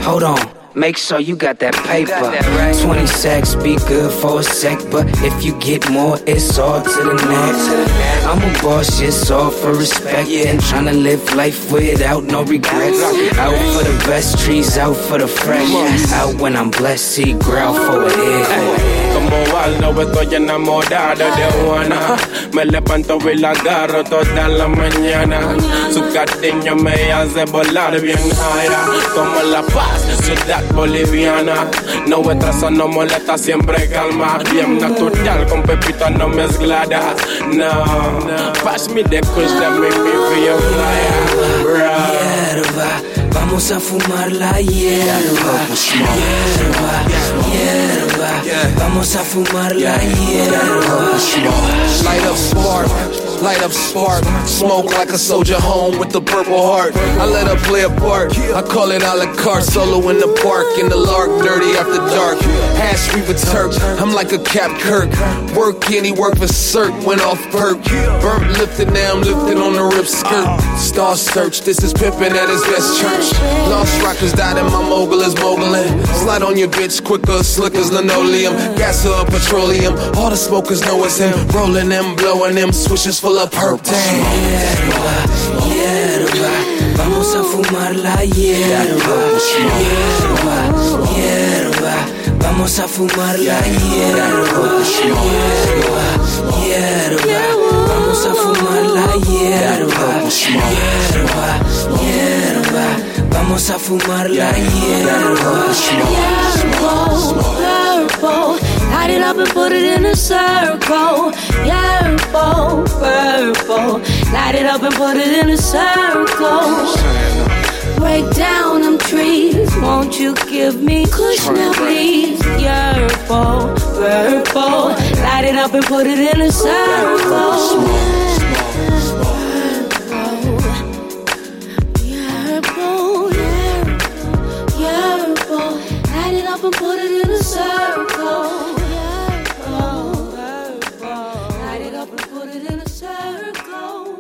Hold on. Make sure you got that paper. got that, right? 20 sacks be good for a sec, but if you get more, it's all to the next. I'm a boss, it's all for respect. Yeah. And tryna live life without no regrets. Out for the best trees, out for the fresh. Out when I'm blessed, see growl for a head. Como Waldo estoy enamorado de Juana Me levanto y la agarro toda la mañana Su cariño me hace volar bien alta Como La Paz, ciudad boliviana. No retraso, no molesta, siempre calma. Bien natural, con pepita no mezclada No, pass me the kush that make me feel flyer Hierba, vamos a fumar la hierba. Hierba, hierba, vamos a fumar la hierba. Light up spark, light up spark. Smoke like a soldier home with the purple heart. I let her play a part. I call it a la carte. Solo in the park, in the lark, dirty after dark. Hash Reaver Turk, I'm like a Cap Kirk. Work any work for cert, went off perk. Burnt lifted, now I'm lifted on the rip skirt. Star search, this is pimpin' at his best church. Lost rockers died and my mogul is moguling. Slide on your bitch quicker, slick as linoleum. Gas her petroleum. All the smokers know it's him. Rolling them, blowing them, swishes full of perp. Damn. Hierba, vamos a fumar la hierba. Hierba, hierba, vamos a fumar la hierba. Hierba, hierba, vamos a fumar la hierba. Hierba, hierba, vamos a fumar la hierba. Purple, light it up and put it in a circle. Yeah, purple, Light it up and put it in a circle. Break down them trees. Won't you give me kush now, please? Purple, light it up and put it in a circle. purple. Light it up and put it in a circle Head it up and put it in a circle.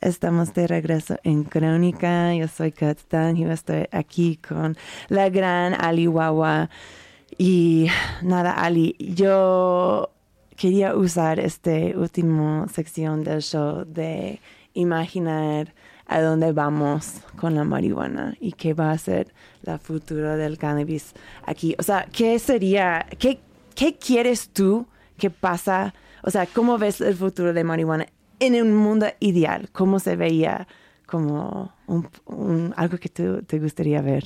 Estamos de regreso en Crónica. Yo soy Kat y estoy aquí con la gran Ali Wawa. Y nada, Ali, yo quería usar esta última sección del show de imaginar a dónde vamos con la marihuana y qué va a ser la futura del cannabis aquí. O sea, ¿qué sería, qué, qué quieres tú que pasa? O sea, ¿cómo ves el futuro de marihuana en un mundo ideal? ¿Cómo se veía como un, algo que tú te gustaría ver?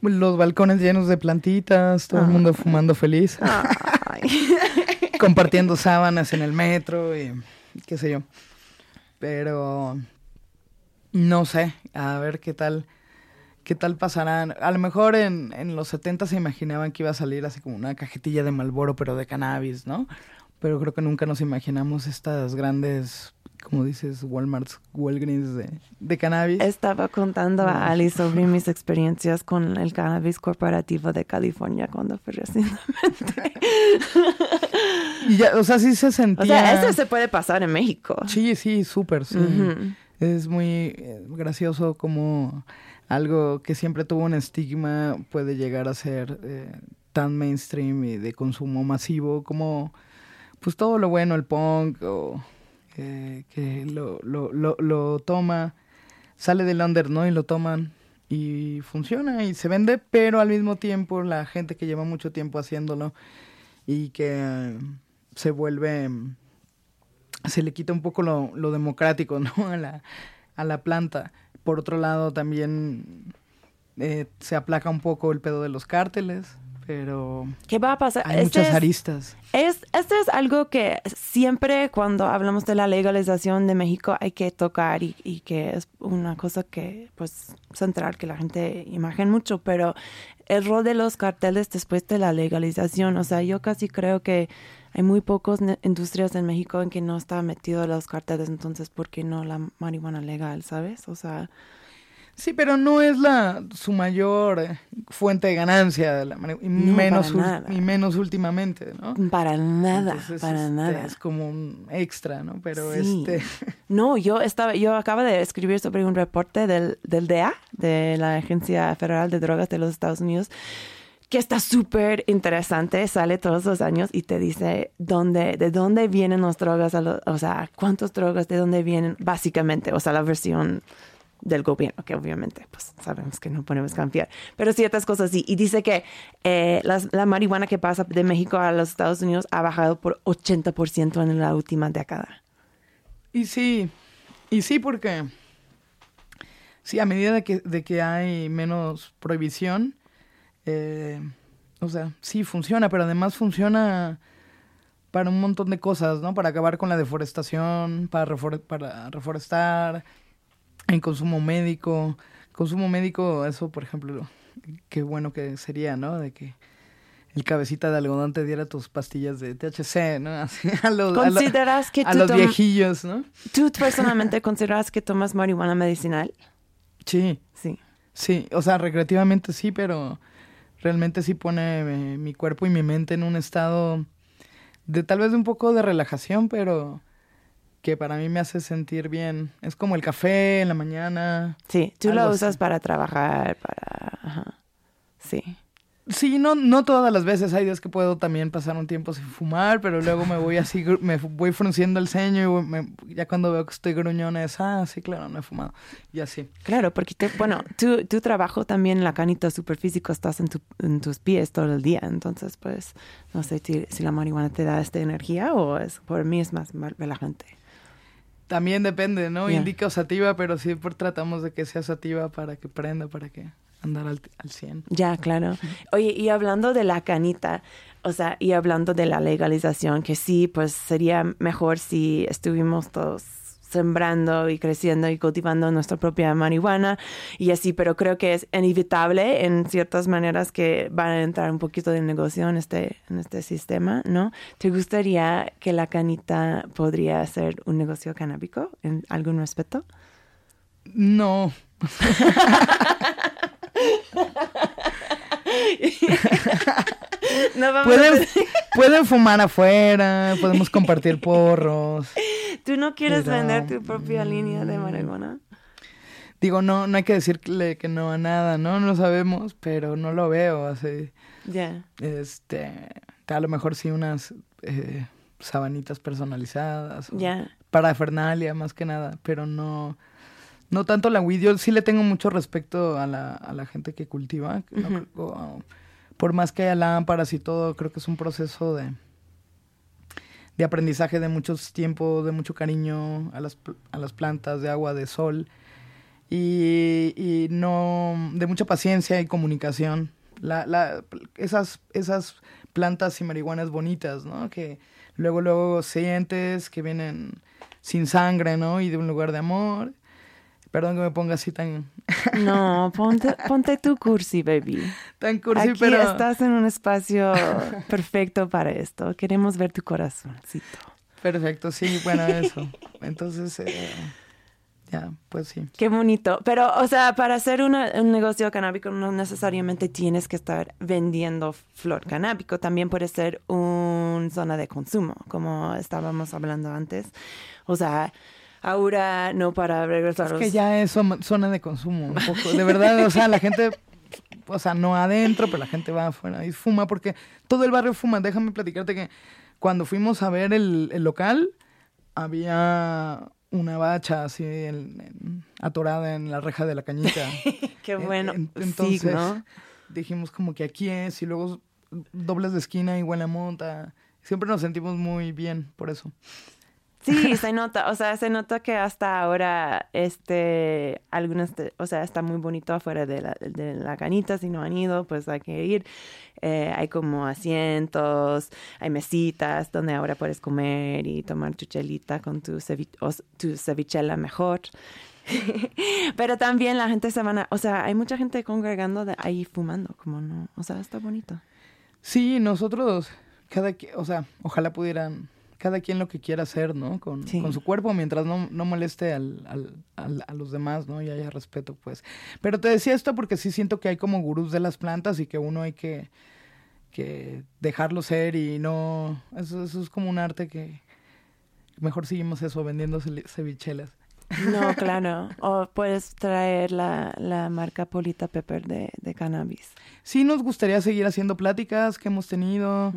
Los balcones llenos de plantitas, todo el mundo fumando feliz. Compartiendo sábanas en el metro y qué sé yo. Pero no sé, a ver qué tal qué tal pasarán. A lo mejor en, en los 70 se imaginaban que iba a salir así como una cajetilla de Malboro, pero de cannabis, ¿no? Pero creo que nunca nos imaginamos estas grandes como dices, Walmart, Walgreens de, de cannabis. Estaba contando a Ali sobre mis experiencias con el cannabis corporativo de California cuando fui recientemente. y ya, o sea, sí se sentía... O sea, eso se puede pasar en México. Sí, sí, súper, sí. Es muy eh, gracioso como algo que siempre tuvo un estigma puede llegar a ser eh, tan mainstream y de consumo masivo como pues todo lo bueno, el punk o que lo, lo, lo, lo, toma, sale del under, ¿no? Y lo toman y funciona y se vende, pero al mismo tiempo la gente que lleva mucho tiempo haciéndolo y que se vuelve, se le quita un poco lo, lo democrático, ¿no? A la, a la planta. Por otro lado, también eh, se aplaca un poco el pedo de los cárteles pero ¿qué va a pasar? Hay este muchas aristas. Es, esto es algo que siempre cuando hablamos de la legalización de México hay que tocar y, y, que es una cosa que pues central que la gente imagina mucho, pero el rol de los carteles después de la legalización, o sea, yo casi creo que hay muy pocas industrias en México en que no está metido los carteles, entonces ¿por qué no la marihuana legal, sabes? O sea, Sí, pero no es la su mayor eh, fuente de ganancia, y, menos, y menos últimamente, ¿no? Para nada, para este, nada. Es como un extra, ¿no? Pero este... No, yo estaba, yo acabo de escribir sobre un reporte del, del DEA, de la Agencia Federal de Drogas de los Estados Unidos, que está súper interesante, sale todos los años y te dice dónde, de dónde vienen las drogas, o sea, cuántas drogas, de dónde vienen, básicamente, o sea, la versión del gobierno, que obviamente pues sabemos que no podemos confiar, pero ciertas cosas sí. Y dice que eh, la, marihuana que pasa de México a los Estados Unidos ha bajado por 80% en la última década. Y sí, y sí porque, sí, a medida de que, de que hay menos prohibición, eh, o sea, sí funciona, pero además funciona para un montón de cosas, ¿no? Para acabar con la deforestación, para, para reforestar, en consumo médico. Consumo médico, eso, por ejemplo, qué bueno que sería, ¿no? De que el cabecita de algodón te diera tus pastillas de THC, ¿no? a los, ¿Consideras que a los viejillos, ¿no? ¿Tú personalmente consideras que tomas marihuana medicinal? Sí. Sí. Sí, o sea, recreativamente sí, pero realmente sí pone eh, mi cuerpo y mi mente en un estado de tal vez un poco de relajación, pero que para mí me hace sentir bien. Es como el café en la mañana. Sí, tú lo usas para trabajar, para... Ajá. Sí. Sí, no, no todas las veces. Hay días que puedo también pasar un tiempo sin fumar, pero luego me voy así, me voy frunciendo el ceño y ya cuando veo que estoy gruñona es, ah, sí, claro, no he fumado. Y así. Claro, porque, te, bueno, tu, tu trabajo también la canita superfísico estás en, tu, en tus pies todo el día. Entonces, pues, no sé si, si la marihuana te da esta energía o es, por mí es más relajante. También depende, ¿no? Indica sativa, pero siempre tratamos de que sea sativa para que prenda, para que andar al, al 100. Ya, claro. Oye, y hablando de la canita, o sea, y hablando de la legalización, que sí, pues sería mejor si estuvimos todos sembrando y creciendo y cultivando nuestra propia marihuana y así, pero creo que es inevitable en ciertas maneras que van a entrar un poquito de negocio en este, en este sistema, ¿no? ¿Te gustaría que la canita podría ser un negocio canábico en algún respeto? No. no vamos pueden, a... pueden fumar afuera, podemos compartir porros. ¿Tú no quieres Pero, vender tu propia línea de marihuana? Digo, no, no hay que decirle que no a nada, ¿no? No lo sabemos, pero no lo veo así. Ya. Este, a lo mejor sí unas eh, sabanitas personalizadas. Ya. Parafernalia, más que nada, pero no... No tanto la weed, yo sí le tengo mucho respeto a la, a la gente que cultiva. no creo- por más que haya lámparas y todo, creo que es un proceso de, de aprendizaje de muchos tiempos, de mucho cariño a las, a las plantas, de agua, de sol. Y, y no, de mucha paciencia y comunicación. La, la, esas, esas plantas y marihuanas bonitas, ¿no? Que luego, luego sientes que vienen sin sangre, ¿no? Y de un lugar de amor. Perdón que me ponga así tan, No, ponte, ponte tu cursi, baby. tan cursi, Aquí pero... estás en un espacio perfecto para esto. Queremos ver tu corazoncito. Perfecto, sí, bueno, eso. Entonces, eh, ya, pues sí. Qué bonito. Pero, o sea, para hacer una- un negocio canábico no necesariamente tienes que estar vendiendo flor canábico. También puede ser una zona de consumo, como estábamos hablando antes. O sea, ahora no para regresar Es que ya es zona de consumo, un poco. De verdad, o sea, la gente, o sea, no adentro, pero la gente va afuera y fuma porque todo el barrio fuma. Déjame platicarte que cuando fuimos a ver el, el local, había una bacha así en- en- atorada en la reja de la cañita. Qué En- bueno en- entonces dijimos como que aquí es y luego dobles de esquina y huele a monta. Siempre nos sentimos muy bien por eso. Sí, se nota, o sea, se nota que hasta ahora, este, algunas, o sea, está muy bonito afuera de la, de la canita, si no han ido, pues hay que ir. Eh, hay como asientos, hay mesitas donde ahora puedes comer y tomar tu chelita con tu, cevi- tu cevichela mejor. Pero también la gente se van a, o sea, hay mucha gente congregando de ahí fumando, como no, o sea, está bonito. Sí, nosotros, cada quien, o sea, ojalá pudieran, cada quien lo que quiera hacer, ¿no? Con, Sí. con su cuerpo, mientras no, no moleste al, al- al- a los demás, ¿no? Y haya respeto, pues. Pero te decía esto porque sí siento que hay como gurús de las plantas y que uno hay que, que dejarlo ser y no... Eso, eso es como un arte que mejor seguimos eso, vendiendo cevichelas. No, claro. O puedes traer la, la marca Polita Pepper de, de cannabis. Sí nos gustaría seguir haciendo pláticas que hemos tenido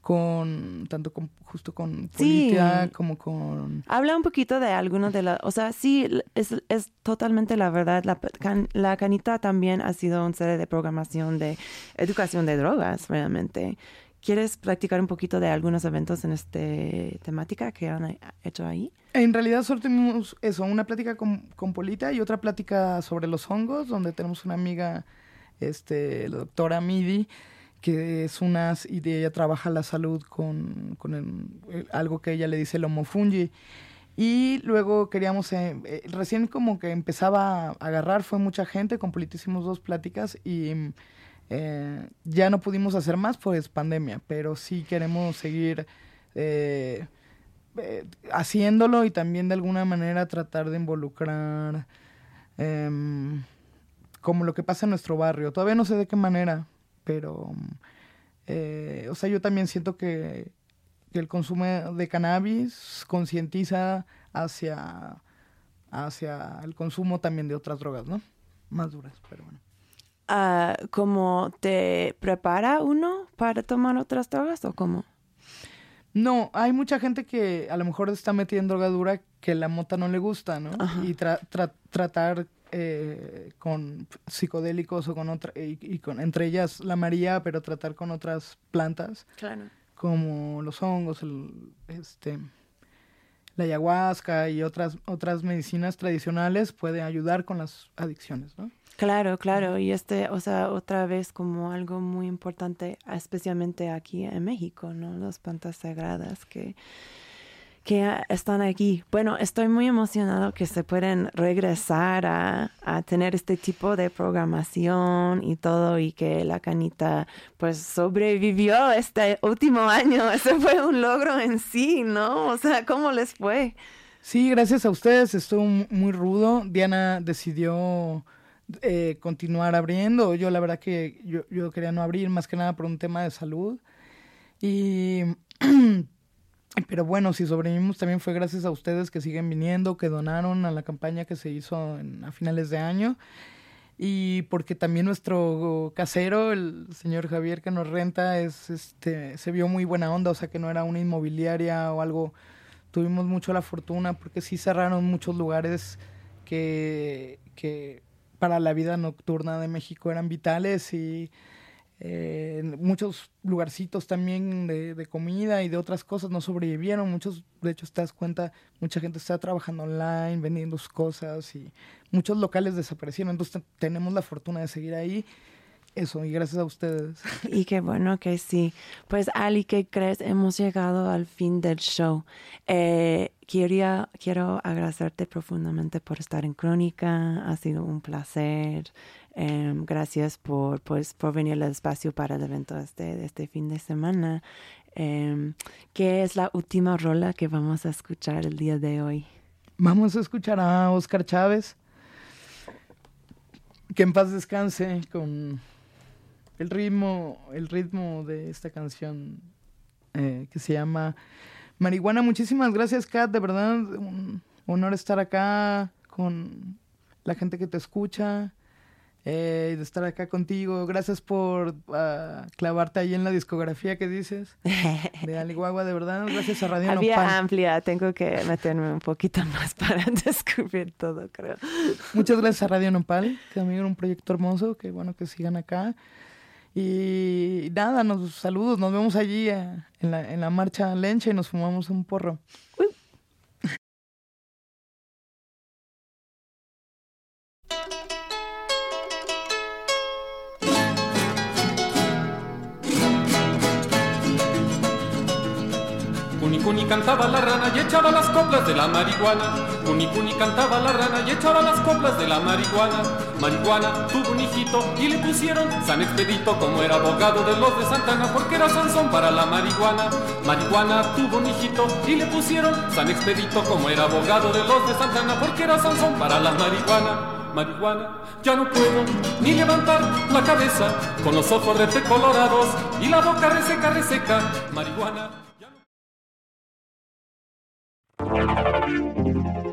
con, tanto con, justo con Sí. Politia como con... Habla un poquito de algunos de las, o sea, sí, es, es totalmente la verdad. La, can- la canita también ha sido un serie de programación de educación de drogas, realmente. ¿Quieres practicar un poquito de algunos eventos en esta temática que han hecho ahí? En realidad solo tenemos eso, una plática con, con Polita y otra plática sobre los hongos, donde tenemos una amiga, este, la doctora Midi, que es una, y de ella trabaja la salud con, con el- el- algo que ella le dice el homofungi. Y luego queríamos, eh, eh, recién como que empezaba a agarrar, fue mucha gente, con Polita hicimos dos pláticas y eh, ya no pudimos hacer más, pues pandemia, pero sí queremos seguir... eh, eh, haciéndolo y también de alguna manera tratar de involucrar em, como lo que pasa en nuestro barrio. Todavía no sé de qué manera, pero eh, o sea, yo también siento que, que el consumo de cannabis concientiza hacia hacia el consumo también de otras drogas, ¿no? Más duras, pero bueno. Ah, ¿Cómo te prepara uno para tomar otras drogas o cómo? No, hay mucha gente que a lo mejor está metida en drogadura que la mota no le gusta, ¿no? Ajá. Y tra- tra- tratar eh, con psicodélicos o con otra, y, y con, entre ellas la María, pero tratar con otras plantas Claro. como los hongos, el, este, la ayahuasca y otras, otras medicinas tradicionales puede ayudar con las adicciones, ¿no? Claro, claro, y este, o sea, otra vez como algo muy importante, especialmente aquí en México, ¿no? Las plantas sagradas que que están aquí. Bueno, estoy muy emocionado que se pueden regresar a, a, tener este tipo de programación y todo y que la canita pues sobrevivió este último año. Ese fue un logro en sí, ¿no? O sea, ¿cómo les fue? Sí, gracias a ustedes. Estuvo muy rudo. Diana decidió eh, continuar abriendo. Yo la verdad que yo, yo quería no abrir más que nada por un tema de salud. Y Pero bueno, si sobrevivimos también fue gracias a ustedes que siguen viniendo, que donaron a la campaña que se hizo a finales de año. Y porque también nuestro casero, el señor Javier que nos renta, es este se vio muy buena onda, o sea que no era una inmobiliaria o algo. Tuvimos mucho la fortuna porque sí cerraron muchos lugares que, que para la vida nocturna de México eran vitales y eh, muchos lugarcitos también de, comida y de otras cosas no sobrevivieron. Muchos, de hecho, te das cuenta, mucha gente está trabajando online, vendiendo sus cosas y muchos locales desaparecieron. Entonces tenemos la fortuna de seguir ahí. Eso, y gracias a ustedes. Y qué bueno que sí. Pues Ali, ¿qué crees? Hemos llegado al fin del show. Eh, quería, quiero agradecerte profundamente por estar en Crónica. Ha sido un placer. Em, gracias por, pues, por venir al espacio para el evento este, de este fin de semana. Eh, ¿Qué es la última rola que vamos a escuchar el día de hoy? Vamos a escuchar a Oscar Chávez. Que en paz descanse con el ritmo, el ritmo de esta canción eh, que se llama Marihuana. Muchísimas gracias, Kat. De verdad, un honor estar acá con la gente que te escucha eh, de estar acá contigo. Gracias por uh, clavarte ahí en la discografía que dices de Aliguagua, de verdad. Gracias a Radio Había amplia, tengo que meterme un poquito más para descubrir todo, creo. Muchas gracias a Radio Nopal, que también era un proyecto hermoso, que bueno que sigan acá. Y nada, nos saludos, nos vemos allí eh, en, la, en la marcha Lencha y nos fumamos un porro. Cuni cantaba la rana y echaba las coplas de la marihuana. Cuni cuni cantaba la rana y echaba las coplas de la marihuana. Marihuana tuvo un hijito y le pusieron San Expedito como era abogado de los de Santana porque era Sansón para la marihuana. Marihuana tuvo un hijito y le pusieron San Expedito como era abogado de los de Santana porque era Sansón para la marihuana marihuana, ya no puedo ni levantar la cabeza con los ojos de colorados y la boca reseca, reseca, marihuana. Thank you.